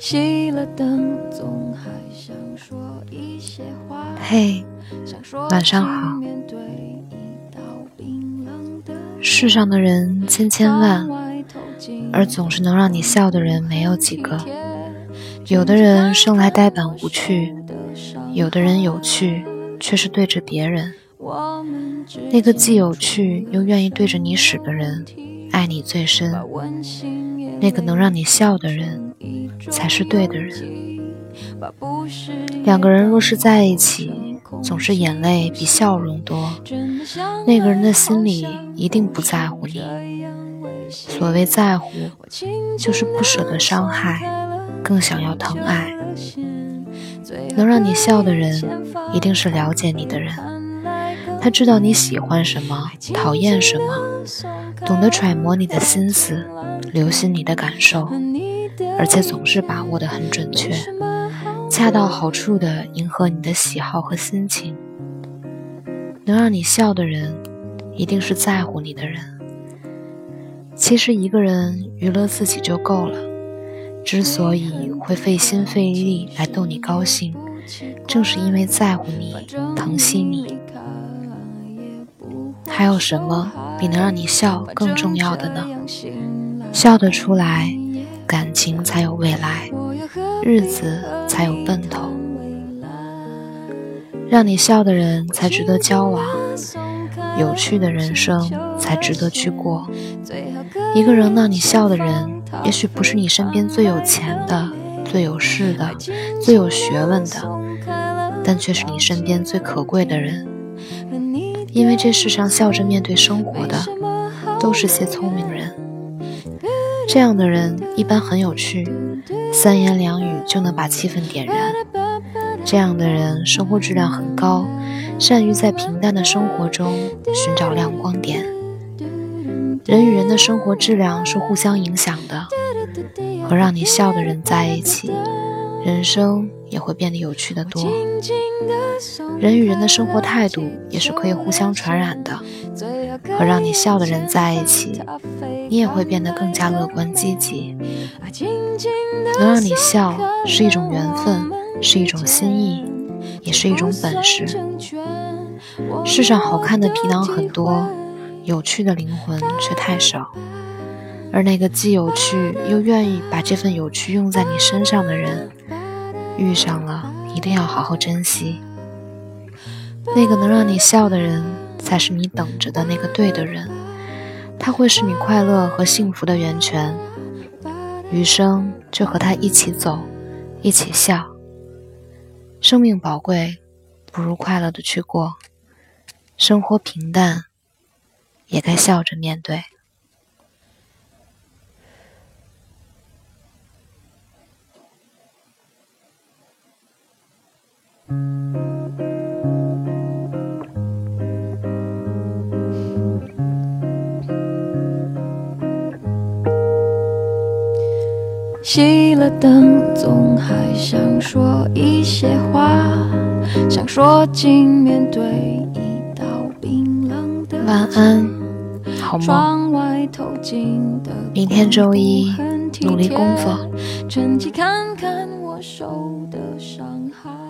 熄了灯总还想说一些话。嘿晚上好。世上的人千千万而总是能让你笑的人没有几个。有的人生来呆板无趣有的人有趣却是对着别人。那个既有趣又愿意对着你使的人爱你最深。那个能让你笑的人，才是对的人。两个人若是在一起，总是眼泪比笑容多，那个人的心里一定不在乎你。所谓在乎，就是不舍得伤害，更想要疼爱。能让你笑的人，一定是了解你的人。他知道你喜欢什么，讨厌什么，懂得揣摩你的心思，留心你的感受，而且总是把握得很准确。恰到好处地迎合你的喜好和心情，能让你笑的人，一定是在乎你的人。其实一个人娱乐自己就够了，之所以会费心费力来逗你高兴，正是因为在乎你、疼惜你。还有什么比能让你笑更重要的呢？笑得出来，感情才有未来。日子才有奔头，让你笑的人才值得交往，有趣的人生才值得去过。一个人让你笑的人，也许不是你身边最有钱的、最有势的、最有学问的，但却是你身边最可贵的人。因为这世上笑着面对生活的，都是些聪明人。这样的人一般很有趣，三言两语就能把气氛点燃。这样的人生活质量很高，善于在平淡的生活中寻找亮光点。人与人的生活质量是互相影响的，和让你笑的人在一起，人生也会变得有趣的多。人与人的生活态度也是可以互相传染的，和让你笑的人在一起。你也会变得更加乐观积极。能让你笑是一种缘分，是一种心意，也是一种本事。世上好看的皮囊很多，有趣的灵魂却太少。而那个既有趣又愿意把这份有趣用在你身上的人，遇上了一定要好好珍惜。那个能让你笑的人，才是你等着的那个对的人。他会是你快乐和幸福的源泉，余生就和他一起走，一起笑。生命宝贵，不如快乐的去过；生活平淡，也该笑着面对。熄了灯，总还想说一些话，想说尽面对一道冰冷的晚安，好梦。明天周一，努力工作。趁机看看我受的伤害。